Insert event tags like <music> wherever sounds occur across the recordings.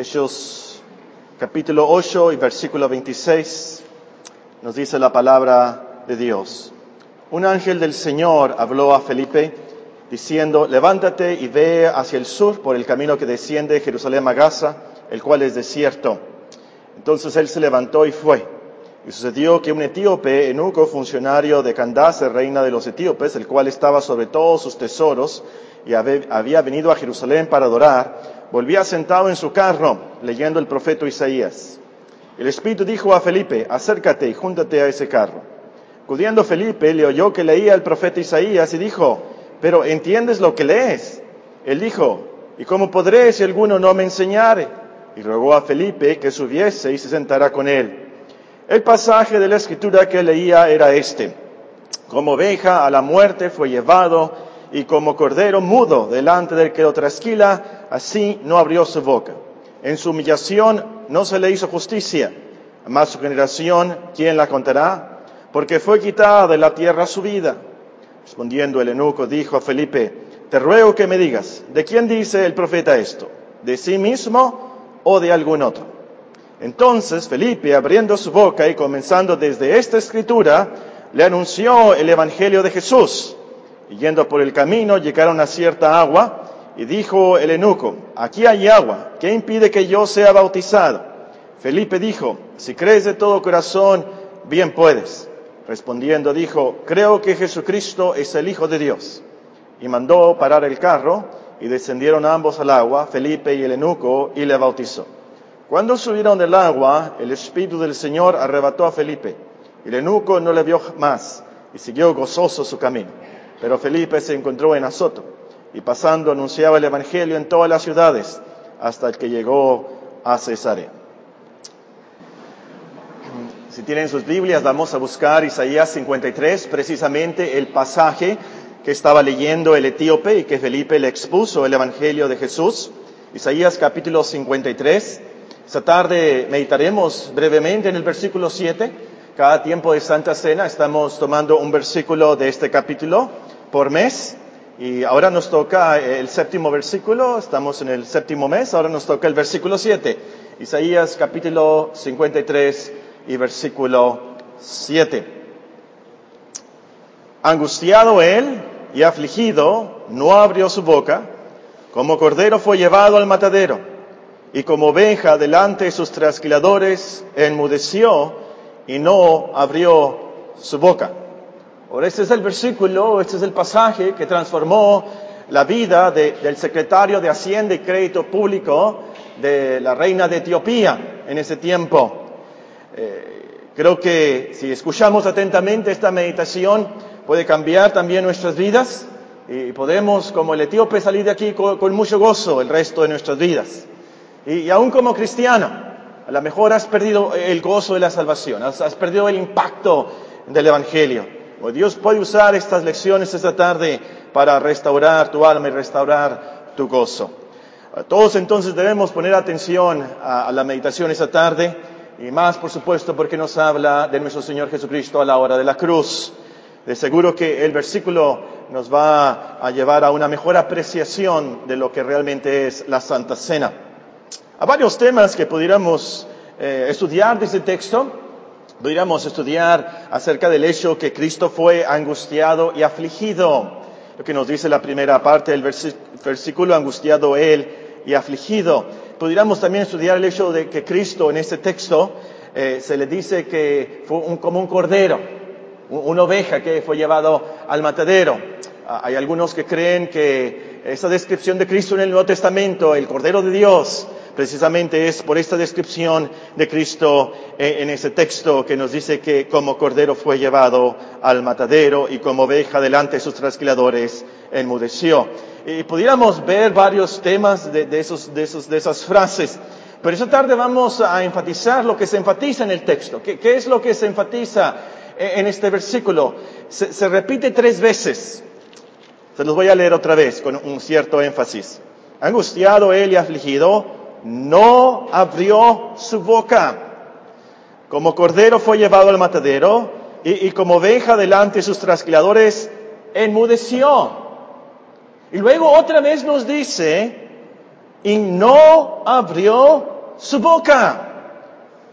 Hechos capítulo 8 y versículo 26 nos dice la palabra de Dios. Un ángel del Señor habló a Felipe diciendo, levántate y ve hacia el sur por el camino que desciende de Jerusalén a Gaza, el cual es desierto. Entonces él se levantó y fue. Y sucedió que un etíope, eunuco, funcionario de Candace, reina de los etíopes, el cual estaba sobre todos sus tesoros y había venido a Jerusalén para adorar, volvía sentado en su carro leyendo el profeta Isaías. El Espíritu dijo a Felipe, acércate y júntate a ese carro. Acudiendo Felipe, le oyó que leía el profeta Isaías y dijo, pero ¿entiendes lo que lees? Él dijo, ¿y cómo podré si alguno no me enseñare? Y rogó a Felipe que subiese y se sentara con él. El pasaje de la escritura que leía era este. Como oveja a la muerte fue llevado y como cordero mudo delante del que lo trasquila, así no abrió su boca. En su humillación no se le hizo justicia. Mas su generación, ¿quién la contará? Porque fue quitada de la tierra su vida. Respondiendo el eunuco, dijo a Felipe, te ruego que me digas, ¿de quién dice el profeta esto? ¿De sí mismo o de algún otro? Entonces Felipe, abriendo su boca y comenzando desde esta escritura, le anunció el Evangelio de Jesús. Y yendo por el camino llegaron a cierta agua y dijo el eunuco, aquí hay agua, ¿qué impide que yo sea bautizado? Felipe dijo, si crees de todo corazón, bien puedes. Respondiendo dijo, creo que Jesucristo es el Hijo de Dios. Y mandó parar el carro y descendieron ambos al agua, Felipe y el eunuco, y le bautizó. Cuando subieron del agua, el Espíritu del Señor arrebató a Felipe. El eunuco no le vio más y siguió gozoso su camino. Pero Felipe se encontró en Azoto y pasando anunciaba el Evangelio en todas las ciudades hasta que llegó a Cesarea. Si tienen sus Biblias, vamos a buscar Isaías 53, precisamente el pasaje que estaba leyendo el etíope y que Felipe le expuso el Evangelio de Jesús. Isaías capítulo 53. Esta tarde meditaremos brevemente en el versículo 7. Cada tiempo de Santa Cena estamos tomando un versículo de este capítulo por mes. Y ahora nos toca el séptimo versículo, estamos en el séptimo mes, ahora nos toca el versículo 7. Isaías capítulo 53 y versículo 7. Angustiado él y afligido, no abrió su boca, como cordero fue llevado al matadero, y como oveja delante de sus trasquiladores enmudeció y no abrió su boca. Ahora este es el versículo, este es el pasaje que transformó la vida del secretario de Hacienda y Crédito Público de la reina de Etiopía en ese tiempo. Eh, creo que si escuchamos atentamente esta meditación puede cambiar también nuestras vidas y podemos, como el etíope, salir de aquí con, mucho gozo el resto de nuestras vidas. Y, aún como cristiano, a lo mejor has perdido el gozo de la salvación, has perdido el impacto del Evangelio. O Dios puede usar estas lecciones esta tarde para restaurar tu alma y restaurar tu gozo. Todos entonces debemos poner atención a, a la meditación esta tarde y más, por supuesto, porque nos habla de nuestro Señor Jesucristo a la hora de la cruz. De seguro que el versículo nos va a llevar a una mejor apreciación de lo que realmente es la Santa Cena. Hay varios temas que pudiéramos eh, estudiar de este texto. Pudiéramos estudiar acerca del hecho que Cristo fue angustiado y afligido. Lo que nos dice la primera parte del versículo, angustiado él y afligido pudiéramos también estudiar el hecho de que Cristo en este texto eh, se le dice que fue un, como un cordero, una oveja que fue llevado al matadero. Ah, hay algunos que creen que esa descripción de Cristo en el Nuevo Testamento, el Cordero de Dios, precisamente es por esta descripción de Cristo en ese texto que nos dice que como cordero fue llevado al matadero y como oveja delante de sus trasquiladores enmudeció. Y pudiéramos ver varios temas de, esas frases. Pero esta tarde vamos a enfatizar lo que se enfatiza en el texto. ¿Qué, es lo que se enfatiza en este versículo? Se repite tres veces. Se los voy a leer otra vez con un cierto énfasis. Angustiado él y afligido, no abrió su boca. Como cordero fue llevado al matadero y, como oveja delante de sus trasquiladores, enmudeció. Y luego otra vez nos dice y no abrió su boca.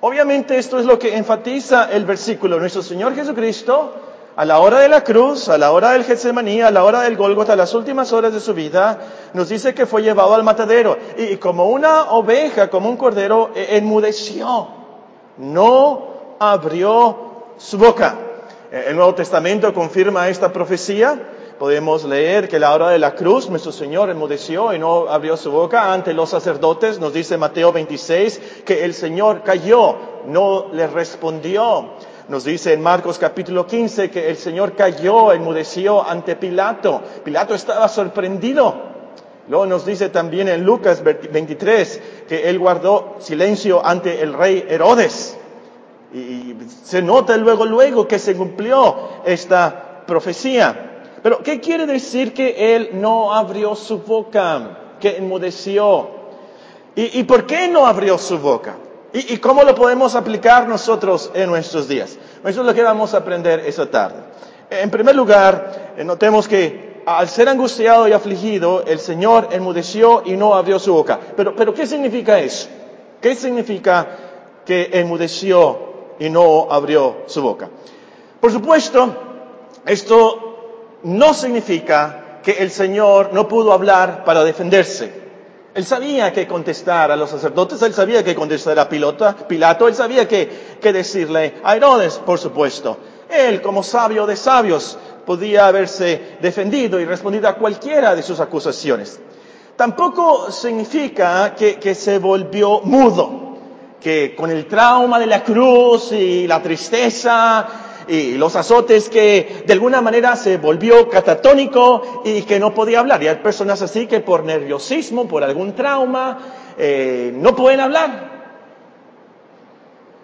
Obviamente esto es lo que enfatiza el versículo. Nuestro Señor Jesucristo, a la hora de la cruz, a la hora del Getsemaní, a la hora del Golgota, a las últimas horas de su vida, nos dice que fue llevado al matadero y como una oveja, como un cordero, e, enmudeció. No abrió su boca. El Nuevo Testamento confirma esta profecía podemos leer que a la hora de la cruz nuestro Señor enmudeció y no abrió su boca ante los sacerdotes. Nos dice Mateo 26 que el Señor cayó, no le respondió. Nos dice en Marcos capítulo 15 que el Señor cayó, enmudeció ante Pilato. Pilato estaba sorprendido. Luego nos dice también en Lucas 23 que él guardó silencio ante el rey Herodes. Y se nota luego, luego que se cumplió esta profecía. Pero, ¿qué quiere decir que él no abrió su boca, que enmudeció? ¿Y, por qué no abrió su boca? ¿Y, ¿Y, cómo lo podemos aplicar nosotros en nuestros días? Eso es lo que vamos a aprender esta tarde. En primer lugar, eh, notemos que al ser angustiado y afligido, el Señor enmudeció y no abrió su boca. Pero, pero ¿qué significa eso? ¿Qué significa que enmudeció y no abrió su boca? Por supuesto, esto no significa que el Señor no pudo hablar para defenderse. Él sabía que contestar a los sacerdotes, él sabía que contestar a Pilato, él sabía que, decirle a Herodes, por supuesto. Él, como sabio de sabios, podía haberse defendido y respondido a cualquiera de sus acusaciones. Tampoco significa que se volvió mudo, que con el trauma de la cruz y la tristeza y los azotes que de alguna manera se volvió catatónico y que no podía hablar. Y hay personas así que por nerviosismo, por algún trauma, eh, no pueden hablar.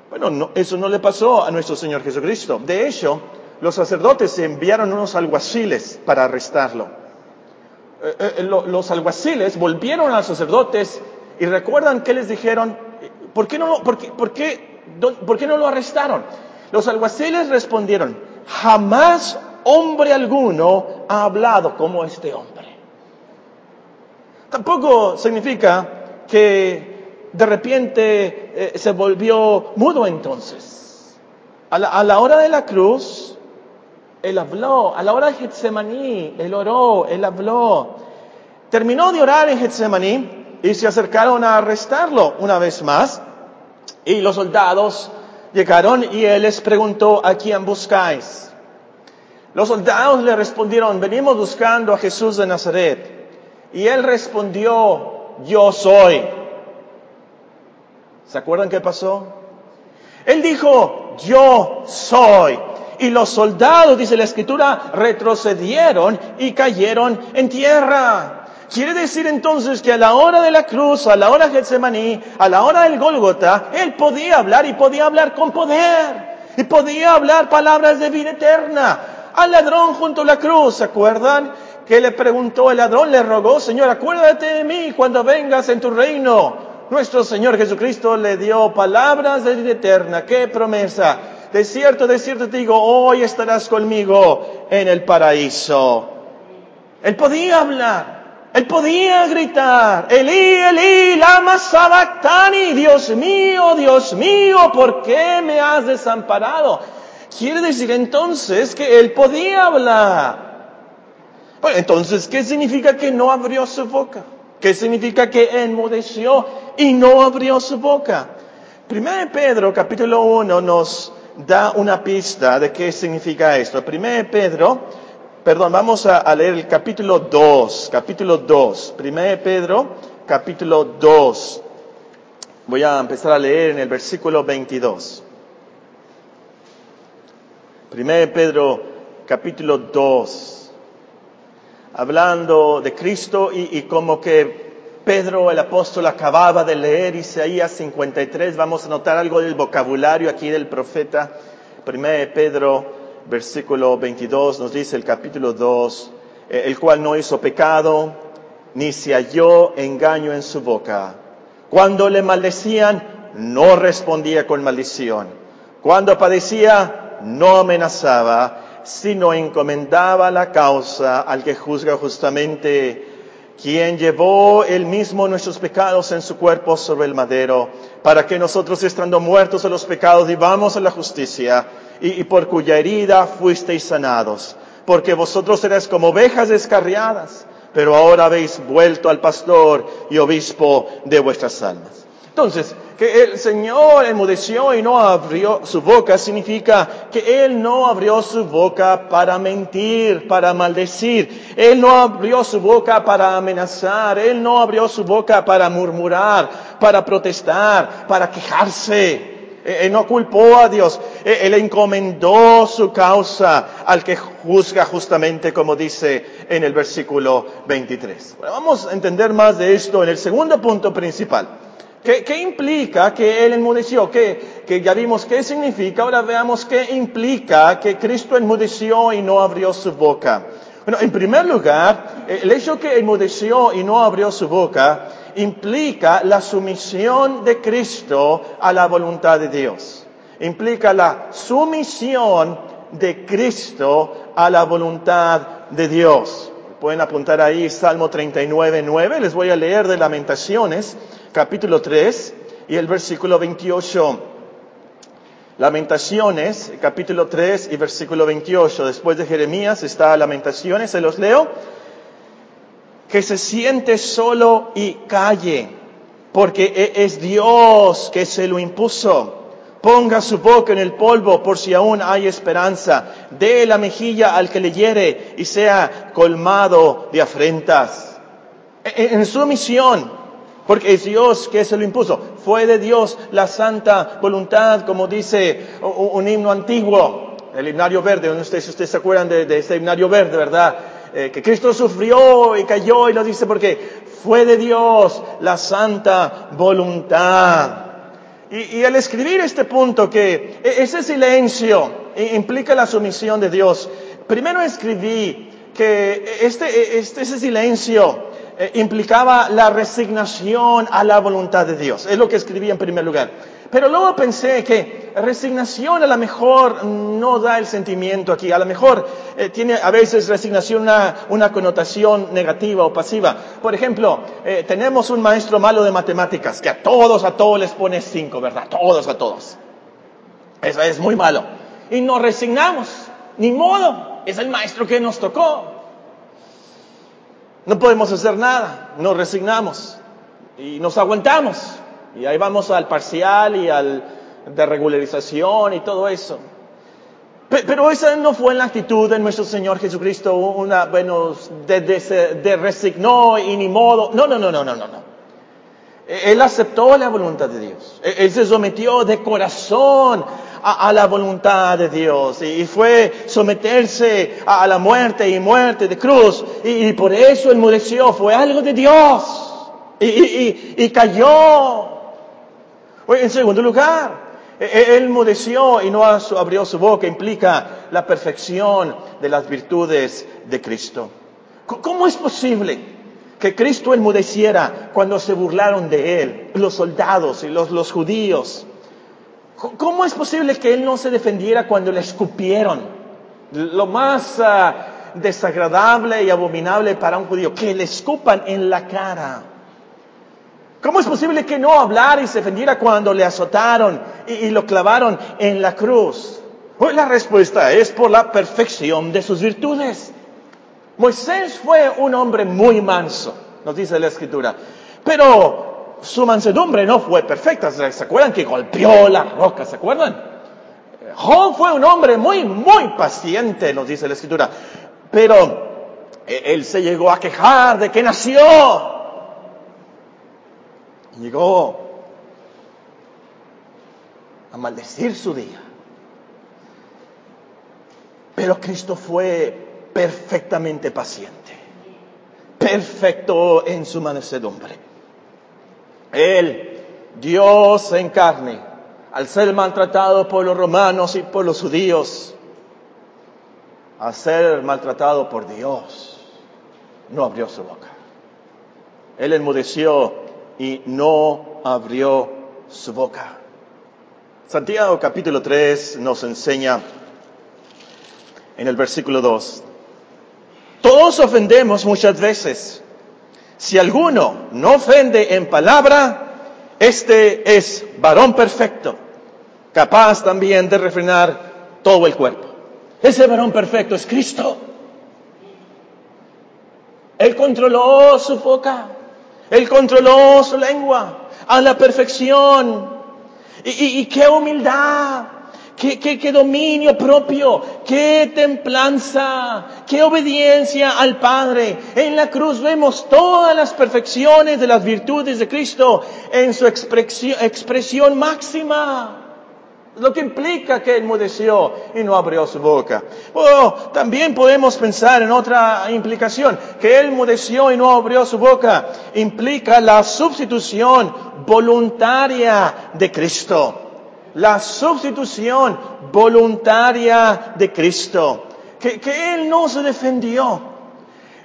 Bueno, eso no le pasó a nuestro Señor Jesucristo. De hecho, los sacerdotes enviaron unos alguaciles para arrestarlo. Eh, eh, los alguaciles volvieron a los sacerdotes y recuerdan que les dijeron, ¿por qué no, qué, por por qué no lo arrestaron? Los alguaciles respondieron, jamás hombre alguno ha hablado como este hombre. Tampoco significa que de repente eh, se volvió mudo entonces. A la, hora de la cruz, él habló. A la hora de Getsemaní, él oró, él habló. Terminó de orar en Getsemaní y se acercaron a arrestarlo una vez más. Y los soldados llegaron y él les preguntó, ¿a quién buscáis? Los soldados le respondieron, venimos buscando a Jesús de Nazaret. Y él respondió, yo soy. ¿Se acuerdan qué pasó? Él dijo, yo soy. Y los soldados, dice la escritura, retrocedieron y cayeron en tierra. Quiere decir entonces que a la hora de la cruz, a la hora de Getsemaní, a la hora del Gólgota, él podía hablar y podía hablar con poder. Y podía hablar palabras de vida eterna. Al ladrón junto a la cruz, ¿se acuerdan? Que le preguntó el ladrón, le rogó, Señor, acuérdate de mí cuando vengas en tu reino. Nuestro Señor Jesucristo le dio palabras de vida eterna. ¡Qué promesa! De cierto, de cierto te digo, hoy estarás conmigo en el paraíso. Él podía hablar. Él podía gritar, Elí, Elí, lama sabactani, Dios mío, Dios mío, ¿por qué me has desamparado? Quiere decir entonces que él podía hablar. Bueno, entonces, ¿qué significa que no abrió su boca? ¿Qué significa que enmudeció y no abrió su boca? Primero Pedro, capítulo 1, nos da una pista de qué significa esto. Primero Pedro, Perdón, vamos a, leer el capítulo 2, capítulo 2, 1 Pedro, capítulo 2. Voy a empezar a leer en el versículo 22. 1 Pedro, capítulo 2. Hablando de Cristo y, y como que Pedro el apóstol acababa de leer Isaías 53, vamos a notar algo del vocabulario aquí del profeta. 1 Pedro versículo 22 nos dice el capítulo 2, eh, el cual no hizo pecado, ni se halló engaño en su boca. Cuando le maldecían, no respondía con maldición. Cuando padecía, no amenazaba, sino encomendaba la causa al que juzga justamente. quien llevó él mismo nuestros pecados en su cuerpo sobre el madero, para que nosotros estando muertos a los pecados vivamos a la justicia, y, por cuya herida fuisteis sanados, porque vosotros erais como ovejas descarriadas, pero ahora habéis vuelto al pastor y obispo de vuestras almas. Entonces, que el Señor enmudeció y no abrió su boca significa que Él no abrió su boca para mentir, para maldecir. Él no abrió su boca para amenazar. Él no abrió su boca para murmurar, para protestar, para quejarse. Él no culpó a Dios. Él encomendó su causa al que juzga justamente como dice en el versículo 23. Bueno, vamos a entender más de esto en el segundo punto principal. ¿Qué, implica que Él enmudeció? ¿Qué, que ya vimos qué significa, ahora veamos qué implica que Cristo enmudeció y no abrió su boca. Bueno, en primer lugar, el hecho que enmudeció y no abrió su boca implica la sumisión de Cristo a la voluntad de Dios. Implica la sumisión de Cristo a la voluntad de Dios. Pueden apuntar ahí Salmo 39, 9. Les voy a leer de Lamentaciones capítulo 3 y el versículo 28. Lamentaciones, capítulo 3 y versículo 28. Después de Jeremías está Lamentaciones, se los leo. Que se siente solo y calle, porque e-, es Dios que se lo impuso. Ponga su boca en el polvo por si aún hay esperanza. Dé la mejilla al que le hiere y sea colmado de afrentas. E-, en su misión, porque es Dios que se lo impuso. Fue de Dios la santa voluntad, como dice un himno antiguo, el himnario verde. No sé si ustedes se acuerdan de, este himnario verde, ¿verdad? Eh, que Cristo sufrió y cayó y lo dice porque fue de Dios la santa voluntad. Y, y al escribir este punto que e, ese silencio implica la sumisión de Dios, primero escribí que este, este, ese silencio eh, implicaba la resignación a la voluntad de Dios. Es lo que escribí en primer lugar. Pero luego pensé que resignación a lo mejor no da el sentimiento aquí. A lo mejor eh, tiene a veces resignación una, connotación negativa o pasiva. Por ejemplo, eh, tenemos un maestro malo de matemáticas que a todos, a todos les pone cinco, ¿verdad? Todos, a todos. Eso es muy malo. Y nos resignamos. Ni modo. Es el maestro que nos tocó. No podemos hacer nada, nos resignamos y nos aguantamos. Y ahí vamos al parcial y al de regularización y todo eso. Pero esa no fue la actitud de nuestro Señor Jesucristo, una, bueno, de, de, resignó y ni modo. No, no, no, no, no, no. Él aceptó la voluntad de Dios. Él se sometió de corazón a, la voluntad de Dios y, fue someterse a, la muerte y muerte de cruz y, por eso enmudeció, fue algo de Dios y, cayó. En segundo lugar, e, e, él enmudeció y no abrió su boca, implica la perfección de las virtudes de Cristo. ¿Cómo es posible que Cristo enmudeciera cuando se burlaron de él, los soldados y los, los judíos? ¿Cómo es posible que él no se defendiera cuando le escupieron? Lo más ah, desagradable y abominable para un judío, que le escupan en la cara. ¿Cómo es posible que no hablara y se defendiera cuando le azotaron y, lo clavaron en la cruz? Pues la respuesta es por la perfección de sus virtudes. Moisés fue un hombre muy manso, nos dice la escritura. Pero su mansedumbre no fue perfecta. ¿Se acuerdan que golpeó la roca? ¿Se acuerdan? Job fue un hombre muy, muy paciente, nos dice la escritura. Pero e, él se llegó a quejar de que nació. Llegó a maldecir su día. Pero Cristo fue perfectamente paciente, perfecto en su mansedumbre. Él, Dios en carne, al ser maltratado por los romanos y por los judíos, a ser maltratado por Dios, no abrió su boca. Él enmudeció y no abrió su boca. Santiago capítulo 3 nos enseña en el versículo 2, todos ofendemos muchas veces Si alguno no ofende en palabra, este es varón perfecto, capaz también de refrenar todo el cuerpo. Ese varón perfecto es Cristo. Él controló su boca, él controló su lengua a la perfección. Y, qué humildad, qué, qué, dominio propio, qué templanza, qué obediencia al Padre. En la cruz vemos todas las perfecciones de las virtudes de Cristo en su expresión, expresión máxima. Lo que implica que enmudeció y no abrió su boca. Oh, también podemos pensar en otra implicación, que él enmudeció y no abrió su boca. Implica la sustitución voluntaria de Cristo. La sustitución voluntaria de Cristo. Que, que Él no se defendió.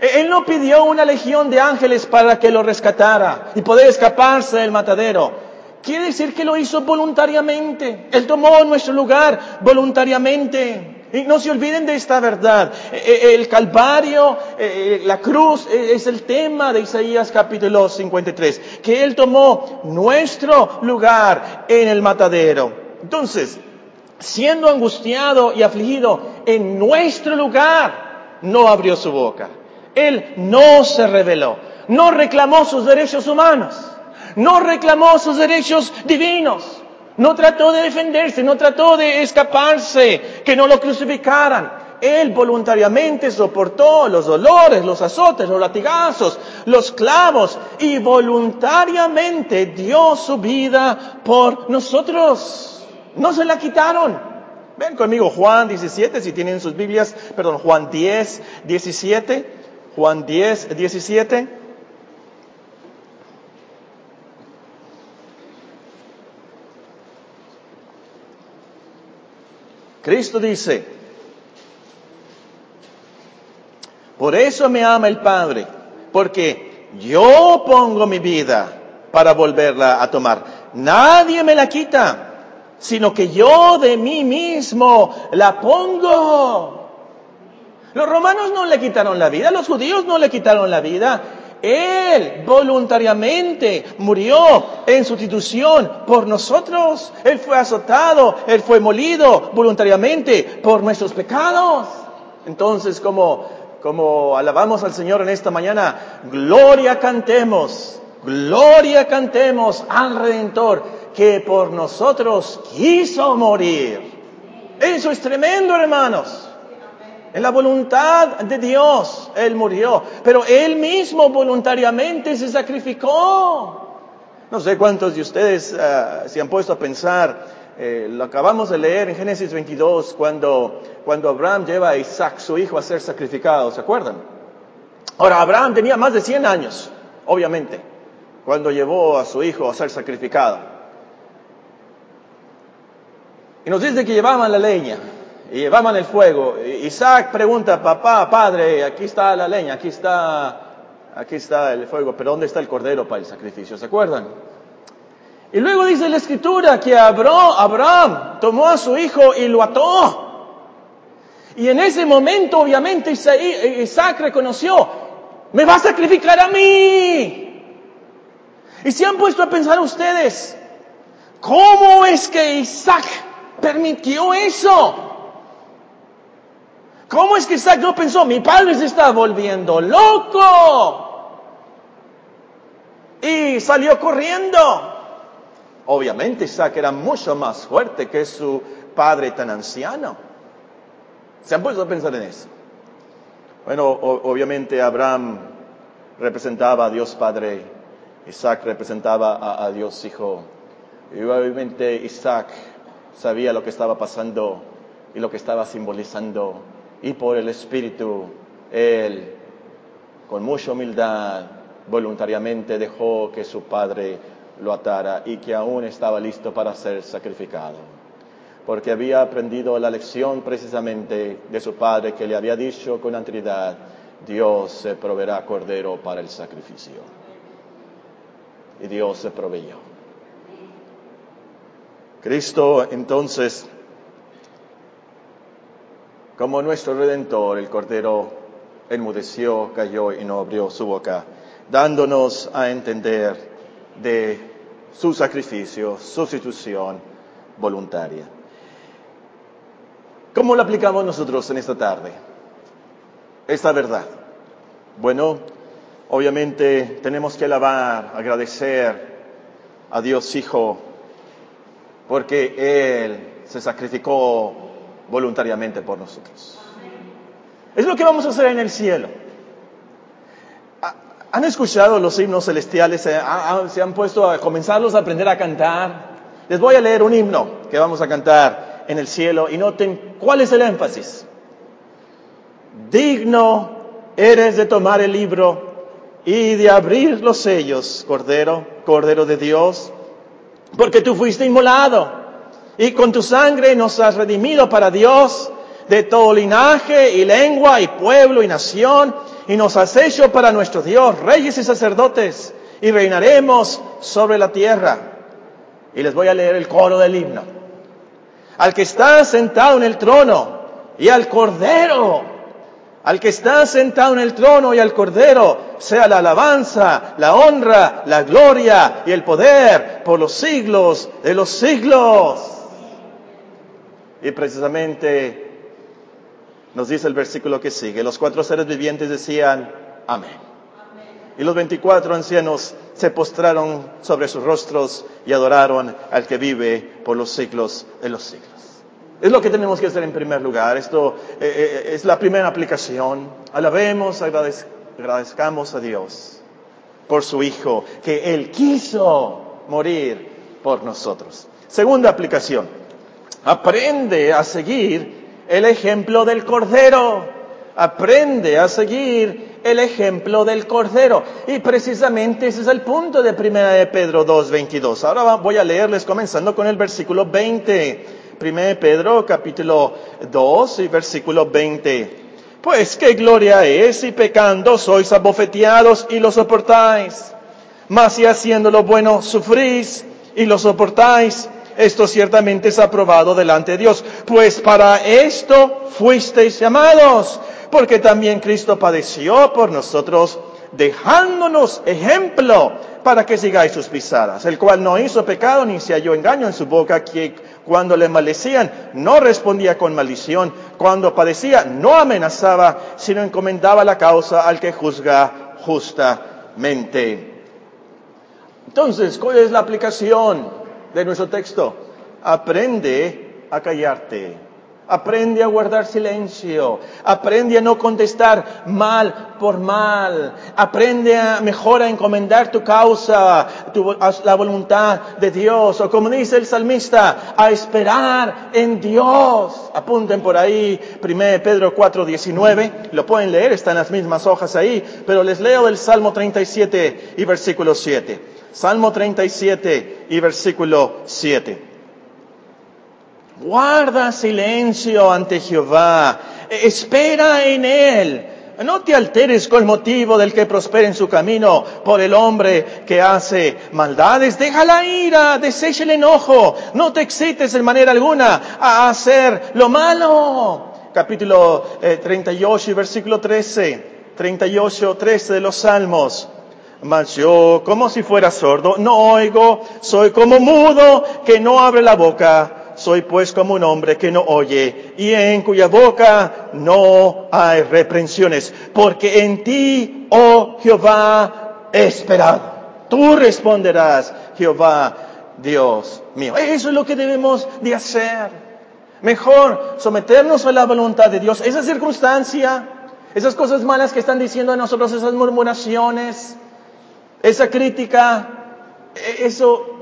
Él no pidió una legión de ángeles para que lo rescatara y poder escaparse del matadero. Quiere decir que lo hizo voluntariamente. Él tomó nuestro lugar voluntariamente. Y no se olviden de esta verdad. E, e, el Calvario, e, la cruz es el tema de Isaías capítulo 53. Que Él tomó nuestro lugar en el matadero. Entonces, siendo angustiado y afligido en nuestro lugar, no abrió su boca. Él no se rebeló. No reclamó sus derechos humanos no reclamó sus derechos divinos, no trató de defenderse, no trató de escaparse, que no lo crucificaran. Él voluntariamente soportó los dolores, los azotes, los latigazos, los clavos y voluntariamente dio su vida por nosotros. No se la quitaron. Ven conmigo Juan 17, si tienen sus Biblias, perdón, Juan 10, 17. Juan 10, 17. Cristo dice, por eso me ama el Padre, porque yo pongo mi vida para volverla a tomar. Nadie me la quita, sino que yo de mí mismo la pongo. Los romanos no le quitaron la vida, los judíos no le quitaron la vida, él voluntariamente murió en sustitución por nosotros. Él fue azotado, Él fue molido voluntariamente por nuestros pecados. Entonces, como, como alabamos al Señor en esta mañana, gloria cantemos, gloria cantemos al Redentor que por nosotros quiso morir. Eso es tremendo, hermanos. En la voluntad de Dios, Él murió, pero Él mismo voluntariamente se sacrificó. No sé cuántos de ustedes ah, se han puesto a pensar, eh, lo acabamos de leer en Génesis 22, cuando, cuando Abraham lleva a Isaac, su hijo, a ser sacrificado, ¿se acuerdan? Ahora, Abraham tenía más de 100 años, obviamente, cuando llevó a su hijo a ser sacrificado. Y nos dice que llevaban la leña, y llevaban el fuego. Isaac pregunta, papá, padre, aquí está la leña, aquí está, aquí está el fuego, pero ¿dónde está el cordero para el sacrificio? ¿Se acuerdan? Y luego dice la escritura que Abraham tomó a su hijo y lo ató. Y en ese momento, obviamente, Isaac reconoció, me va a sacrificar a mí. Y se han puesto a pensar ustedes, ¿cómo es que Isaac permitió eso? ¿Cómo es que Isaac no pensó, mi padre se está volviendo loco? Y salió corriendo. Obviamente Isaac era mucho más fuerte que su padre tan anciano. ¿Se han puesto a pensar en eso? Bueno, obviamente Abraham representaba a Dios Padre, Isaac representaba a Dios Hijo. Y obviamente Isaac sabía lo que estaba pasando y lo que estaba simbolizando y por el Espíritu, Él, con mucha humildad, voluntariamente dejó que su padre lo atara y que aún estaba listo para ser sacrificado. Porque había aprendido la lección precisamente de su padre que le había dicho con anterioridad, Dios se proveerá cordero para el sacrificio. Y Dios se proveyó. Cristo entonces como nuestro redentor, el cordero enmudeció, cayó y no abrió su boca. dándonos a entender de su sacrificio, sustitución voluntaria. ¿Cómo lo aplicamos nosotros en esta tarde? Esta verdad. Bueno, obviamente tenemos que alabar, agradecer a Dios Hijo, porque Él se sacrificó voluntariamente por nosotros. Es lo que vamos a hacer en el cielo. ¿Han escuchado los himnos celestiales? ¿Se han puesto a comenzarlos a aprender a cantar? Les voy a leer un himno que vamos a cantar en el cielo y noten cuál es el énfasis. Digno eres de tomar el libro y de abrir los sellos, Cordero, Cordero de Dios, porque tú fuiste inmolado y con tu sangre nos has redimido para Dios de todo linaje y lengua y pueblo y nación y nos has hecho para nuestro Dios reyes y sacerdotes y reinaremos sobre la tierra. Y les voy a leer el coro del himno. Al que está sentado en el trono y al cordero al que está sentado en el trono y al Cordero, sea la alabanza, la honra, la gloria y el poder por los siglos de los siglos. Y precisamente nos dice el versículo que sigue, los cuatro seres vivientes decían, amén. Y los veinticuatro ancianos se postraron sobre sus rostros y adoraron al que vive por los siglos de los siglos. Es lo que tenemos que hacer en primer lugar. Esto eh, eh, es la primera aplicación. Alabemos, agradezcamos a Dios por su Hijo, que Él quiso morir por nosotros. Segunda aplicación. Aprende a seguir el ejemplo del Cordero. Aprende a seguir el ejemplo del Cordero. Y precisamente ese es el punto de primera de Pedro 2.22. Ahora voy a leerles comenzando con el versículo 20. 1 Pedro capítulo 2 y versículo 20. Pues qué gloria es si pecando sois abofeteados y lo soportáis. Mas si haciendo lo bueno sufrís y lo soportáis, esto ciertamente es aprobado delante de Dios. Pues para esto fuisteis llamados, porque también Cristo padeció por nosotros, dejándonos ejemplo para que sigáis sus pisadas, el cual no hizo pecado ni se halló engaño en su boca, que cuando le maldecían no respondía con maldición, cuando padecía no amenazaba, sino encomendaba la causa al que juzga justamente. Entonces, ¿cuál es la aplicación de nuestro texto? Aprende a callarte. Aprende a guardar silencio. Aprende a no contestar mal por mal. Aprende a mejor a encomendar tu causa, a la voluntad de Dios. O como dice el salmista, a esperar en Dios. Apunten por ahí, 1 Pedro 4, 19. Lo pueden leer, están las mismas hojas ahí. Pero les leo el Salmo 37 y versículo 7. Salmo 37 y versículo 7. Guarda silencio ante Jehová, espera en Él. No te alteres con el motivo del que prospera en su camino por el hombre que hace maldades. Deja la ira, desecha el enojo. No te excites en manera alguna a hacer lo malo. Capítulo 38 eh, y versículo 13. 38, 13 de los Salmos. Mas yo, como si fuera sordo, no oigo, soy como mudo que no abre la boca soy pues como un hombre que no oye y en cuya boca no hay reprensiones, porque en ti, oh Jehová, he esperado. Tú responderás, Jehová, Dios mío. Eso es lo que debemos de hacer. Mejor someternos a la voluntad de Dios. Esa circunstancia, esas cosas malas que están diciendo a nosotros, esas murmuraciones, esa crítica, e-, eso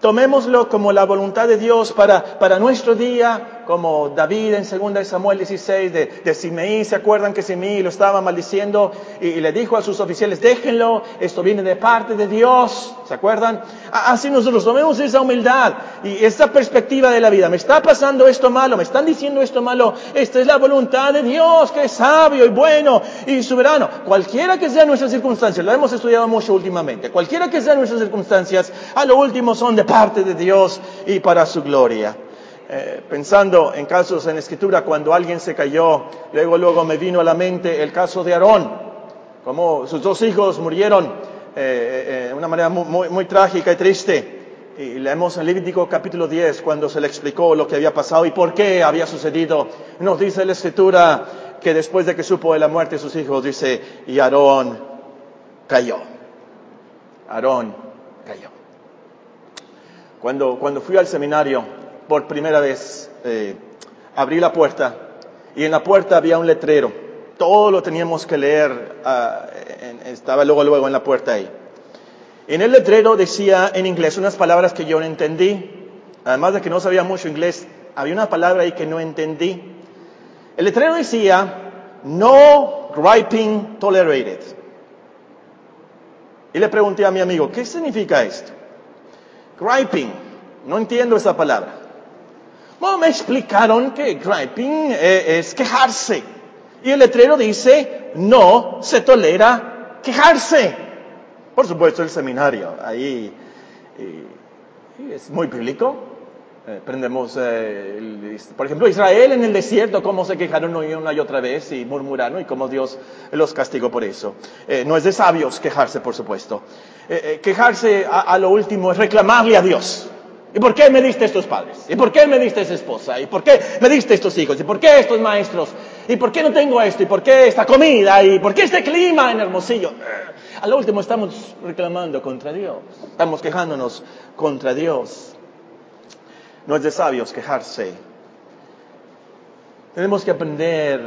Tomémoslo como la voluntad de Dios para, para nuestro día, como David en 2 Samuel 16 de, de Simeí, ¿se acuerdan que Simeí lo estaba maldiciendo y, le dijo a sus oficiales, déjenlo, esto viene de parte de Dios, ¿se acuerdan? Así nosotros tomemos esa humildad y esta perspectiva de la vida, me está pasando esto malo, me están diciendo esto malo, esta es la voluntad de Dios, que es sabio y bueno y soberano. Cualquiera que sean nuestras circunstancias, lo hemos estudiado mucho últimamente, cualquiera que sean nuestras circunstancias, a lo último son de parte de Dios y para su gloria. Eh, pensando en casos en escritura cuando alguien se cayó, luego luego me vino a la mente el caso de Aarón, como sus dos hijos murieron eh, de una manera muy, muy, trágica y triste. Y leemos en Levítico capítulo 10 cuando se le explicó lo que había pasado y por qué había sucedido. Nos dice la escritura que después de que supo de la muerte de sus hijos, dice, y Aarón cayó. Aarón cayó. Cuando, cuando fui al seminario por primera vez, eh, abrí la puerta y en la puerta había un letrero. Todo lo teníamos que leer, ah, estaba luego, luego en la puerta ahí. En el letrero decía en inglés unas palabras que yo no entendí. Además de que no sabía mucho inglés, había una palabra ahí que no entendí. El letrero decía, no griping tolerated. Y le pregunté a mi amigo, ¿qué significa esto? Griping, no entiendo esa palabra. Bueno, me explicaron que griping eh, es quejarse. Y el letrero dice, no se tolera quejarse. Por supuesto, el seminario, ahí es muy bíblico. Eh, aprendemos, eh, por ejemplo, Israel en el desierto, cómo se quejaron una y otra vez y murmuraron y cómo Dios los castigó por eso. Eh, no es de sabios quejarse, por supuesto. quejarse a, lo último es reclamarle a Dios. ¿Y por qué me diste estos padres? ¿Y por qué me diste esa esposa? ¿Y por qué me diste estos hijos? ¿Y por qué estos maestros? ¿Y por qué no tengo esto? ¿Y por qué esta comida? ¿Y por qué este clima en Hermosillo? Al último estamos reclamando contra Dios, estamos quejándonos contra Dios. No es de sabios quejarse. Tenemos que aprender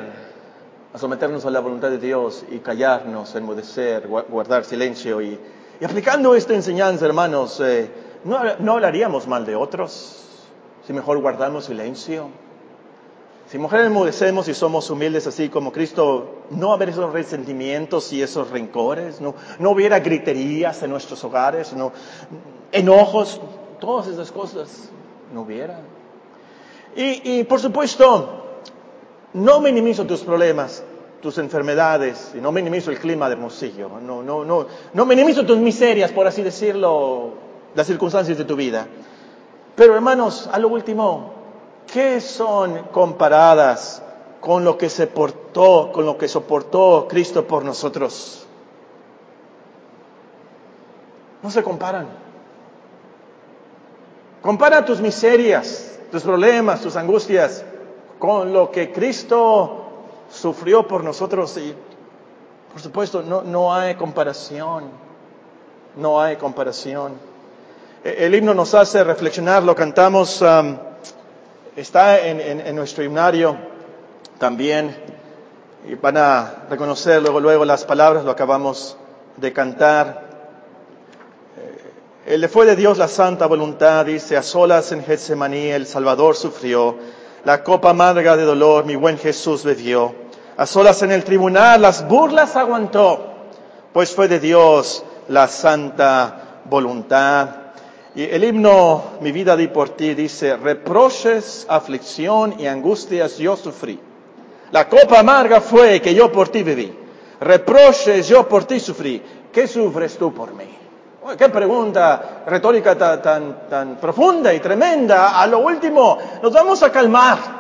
a someternos a la voluntad de Dios y callarnos, enmudecer, guardar silencio. Y, aplicando esta enseñanza, hermanos, eh, no, hablaríamos mal de otros si mejor guardamos silencio. Si mujeres enmudecemos y somos humildes así como Cristo, no haber esos resentimientos y esos rencores, no, no hubiera griterías en nuestros hogares, no, enojos, todas esas cosas no hubiera. Y, y por supuesto, no minimizo tus problemas, tus enfermedades, y no minimizo el clima de Hermosillo, no, no, no, no minimizo tus miserias, por así decirlo, las circunstancias de tu vida. Pero hermanos, a lo último, ¿qué son comparadas con lo que se portó, con lo que soportó Cristo por nosotros? No se comparan. Compara tus miserias, tus problemas, tus angustias con lo que Cristo sufrió por nosotros y por supuesto no, no hay comparación, no hay comparación. E-, el himno nos hace reflexionar, lo cantamos um, está en, nuestro himnario también y van a reconocer luego, luego las palabras, lo acabamos de cantar. Eh, le fue de Dios la santa voluntad, dice, a solas en Getsemaní el Salvador sufrió, la copa amarga de dolor mi buen Jesús bebió, a solas en el tribunal las burlas aguantó, pues fue de Dios la santa voluntad. Y el himno Mi vida di por ti dice, reproches, aflicción y angustias yo sufrí. La copa amarga fue que yo por ti viví. Reproches yo por ti sufrí. ¿Qué sufres tú por mí? Qué pregunta retórica tan, tan, profunda y tremenda. A lo último, nos vamos a calmar.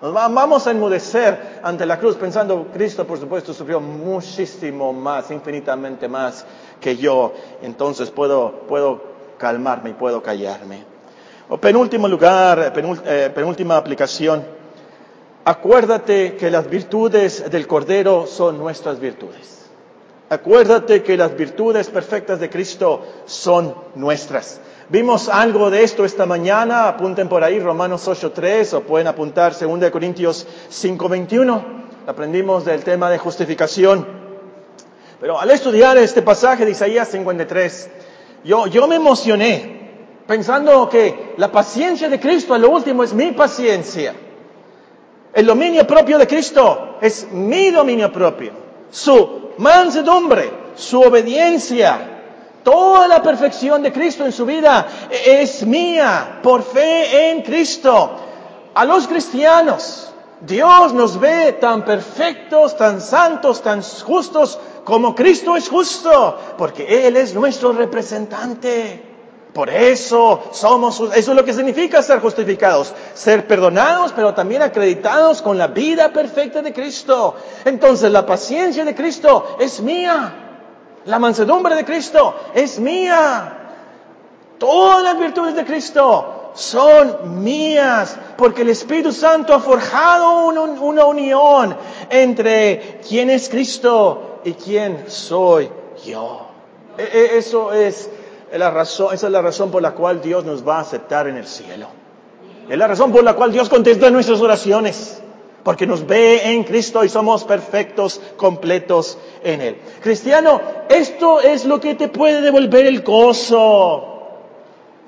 Nos vamos a enmudecer ante la cruz pensando, Cristo por supuesto sufrió muchísimo más, infinitamente más que yo. Entonces puedo, puedo calmarme y puedo callarme. O penúltimo lugar, eh, penúltima aplicación, acuérdate que las virtudes del Cordero son nuestras virtudes. Acuérdate que las virtudes perfectas de Cristo son nuestras. Vimos algo de esto esta mañana, apunten por ahí Romanos 8.3 o pueden apuntar 2 Corintios 5.21. Aprendimos del tema de justificación. Pero al estudiar este pasaje de Isaías 53, yo, yo me emocioné pensando que la paciencia de Cristo a lo último es mi paciencia. El dominio propio de Cristo es mi dominio propio. Su mansedumbre, su obediencia, toda la perfección de Cristo en su vida es mía por fe en Cristo. A los cristianos, Dios nos ve tan perfectos, tan santos, tan justos como Cristo es justo, porque Él es nuestro representante. Por eso somos, eso es lo que significa ser justificados, ser perdonados, pero también acreditados con la vida perfecta de Cristo. Entonces la paciencia de Cristo es mía, la mansedumbre de Cristo es mía, todas las virtudes de Cristo son mías, porque el Espíritu Santo ha forjado una, unión entre quién es Cristo y quién soy yo. E, e, eso es la razón, esa es la razón por la cual Dios nos va a aceptar en el cielo. Es la razón por la cual Dios contesta nuestras oraciones. Porque nos ve en Cristo y somos perfectos, completos en Él. Cristiano, esto es lo que te puede devolver el gozo.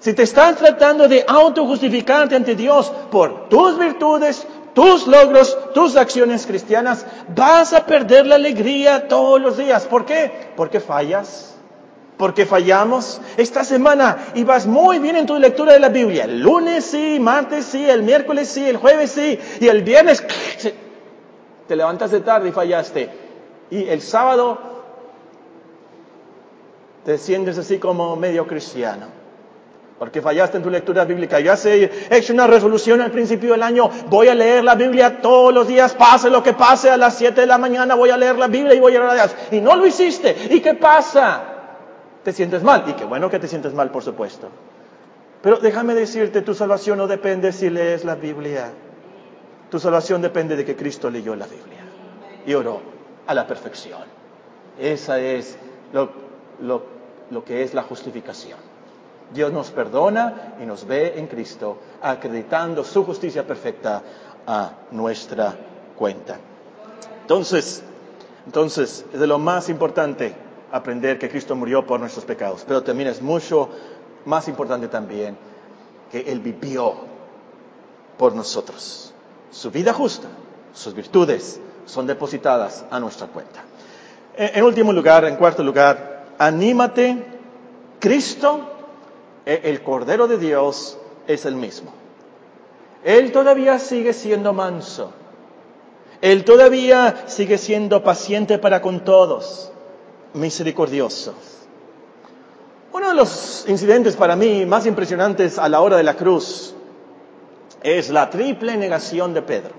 Si te estás tratando de autojustificarte ante Dios por tus virtudes, tus logros, tus acciones cristianas, vas a perder la alegría todos los días. ¿Por qué? Porque fallas porque fallamos. Esta semana ibas muy bien en tu lectura de la Biblia. El lunes sí, martes sí, el miércoles sí, el jueves sí, y el viernes <clears throat> te levantaste tarde y fallaste. Y el sábado te sientes así como medio cristiano. Porque fallaste en tu lectura bíblica. Yo he hecho una resolución al principio del año. Voy a leer la Biblia todos los días. Pase lo que pase a las 7 de la mañana. Voy a leer la Biblia y voy a orar a Dios. Y no lo hiciste. ¿Y qué pasa? te sientes mal. Y qué bueno que te sientes mal, por supuesto. Pero déjame decirte, tu salvación no depende si lees la Biblia. Tu salvación depende de que Cristo leyó la Biblia y oró a la perfección. Esa es lo, lo que es la justificación. Dios nos perdona y nos ve en Cristo, acreditando su justicia perfecta a nuestra cuenta. Entonces, entonces, es de lo más importante aprender que Cristo murió por nuestros pecados, pero también es mucho más importante también que Él vivió por nosotros. Su vida justa, sus virtudes son depositadas a nuestra cuenta. En, último lugar, en cuarto lugar, anímate, Cristo, el Cordero de Dios, es el mismo. Él todavía sigue siendo manso. Él todavía sigue siendo paciente para con todos misericordioso. Uno de los incidentes para mí más impresionantes a la hora de la cruz es la triple negación de Pedro.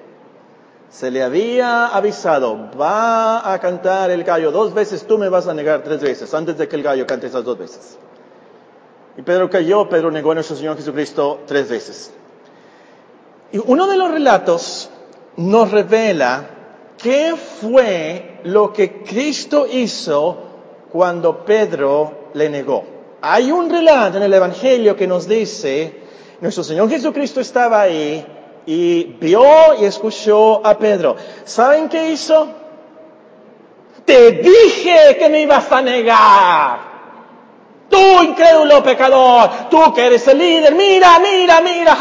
Se le había avisado, va a cantar el gallo dos veces, tú me vas a negar tres veces, antes de que el gallo cante esas dos veces. Y Pedro cayó, Pedro negó a nuestro Señor Jesucristo tres veces. Y uno de los relatos nos revela qué fue lo que Cristo hizo cuando Pedro le negó. Hay un relato en el Evangelio que nos dice, nuestro Señor Jesucristo estaba ahí y vio y escuchó a Pedro. ¿Saben qué hizo? Te dije que me ibas a negar. Tú, incrédulo pecador, tú que eres el líder, mira, mira, mira.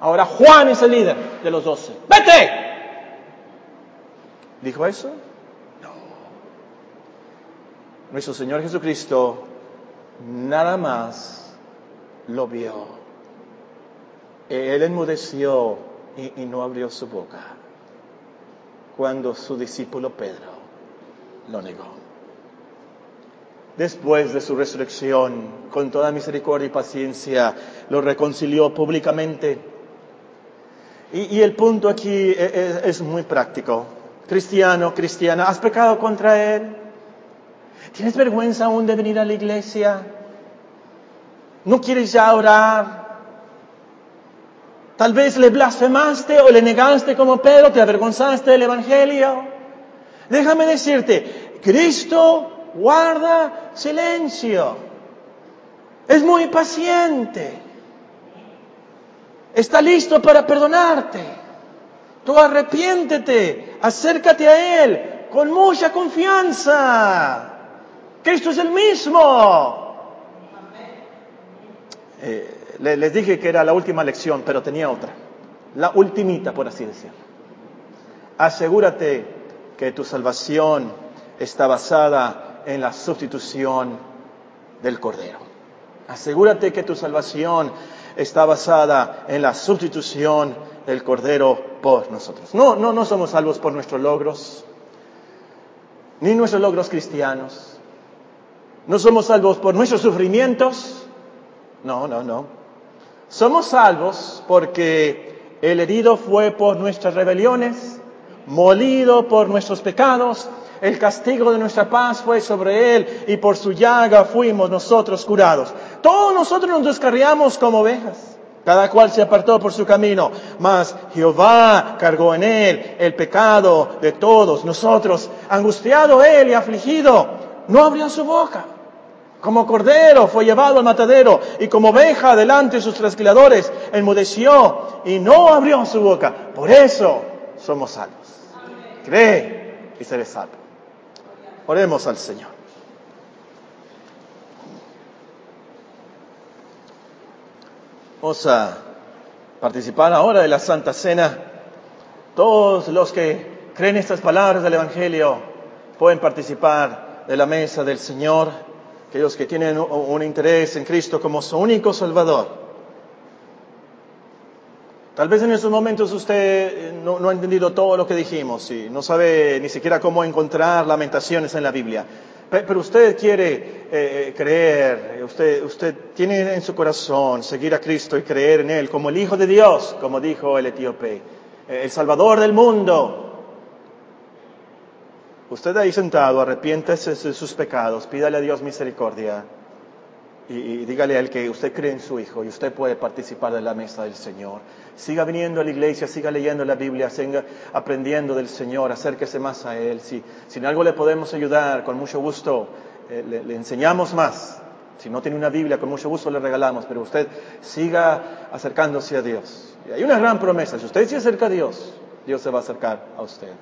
Ahora Juan es el líder de los doce. ¡Vete! ¿Dijo eso? nuestro Señor Jesucristo nada más lo vio. Él enmudeció y, no abrió su boca cuando su discípulo Pedro lo negó. Después de su resurrección, con toda misericordia y paciencia, lo reconcilió públicamente. Y, el punto aquí es, es muy práctico. Cristiano, cristiana, ¿has pecado contra Él? ¿Tienes vergüenza aún de venir a la iglesia? ¿No quieres ya orar? Tal vez le blasfemaste o le negaste como Pedro, te avergonzaste del Evangelio. Déjame decirte, Cristo guarda silencio. Es muy paciente. Está listo para perdonarte. Tú arrepiéntete, acércate a Él con mucha confianza. Cristo es el mismo. Eh, les dije que era la última lección, pero tenía otra. La ultimita, por así decirlo. Asegúrate que tu salvación está basada en la sustitución del Cordero. Asegúrate que tu salvación está basada en la sustitución del Cordero por nosotros. No, no, no somos salvos por nuestros logros, ni nuestros logros cristianos No somos salvos por nuestros sufrimientos. No, no, no. Somos salvos porque el herido fue por nuestras rebeliones, molido por nuestros pecados, el castigo de nuestra paz fue sobre él y por su llaga fuimos nosotros curados. Todos nosotros nos descarriamos como ovejas. Cada cual se apartó por su camino, mas Jehová cargó en él el pecado de todos nosotros. Angustiado él y afligido, no abrió su boca. Como cordero fue llevado al matadero y como oveja delante de sus trasquiladores enmudeció y no abrió su boca. Por eso somos salvos. Cree y seré salvo. Oremos al Señor. Vamos a participar ahora de la Santa Cena. Todos los que creen estas palabras del Evangelio pueden participar de la mesa del Señor. Aquellos que tienen un interés en Cristo como su único Salvador. Tal vez en estos momentos usted no, ha entendido todo lo que dijimos y no sabe ni siquiera cómo encontrar lamentaciones en la Biblia. Pero usted quiere eh, eh, creer, usted, usted tiene en su corazón seguir a Cristo y creer en Él como el Hijo de Dios, como dijo el etíope, eh, el Salvador del mundo. Usted ahí sentado, arrepiéntese de sus pecados, pídale a Dios misericordia y, dígale a Él que usted cree en su Hijo y usted puede participar de la mesa del Señor. Siga viniendo a la iglesia, siga leyendo la Biblia, siga aprendiendo del Señor, acérquese más a Él. Si, si en algo le podemos ayudar, con mucho gusto eh, le, le enseñamos más. Si no tiene una Biblia, con mucho gusto le regalamos, pero usted siga acercándose a Dios. Y hay una gran promesa, si usted se acerca a Dios, Dios se va a acercar a usted.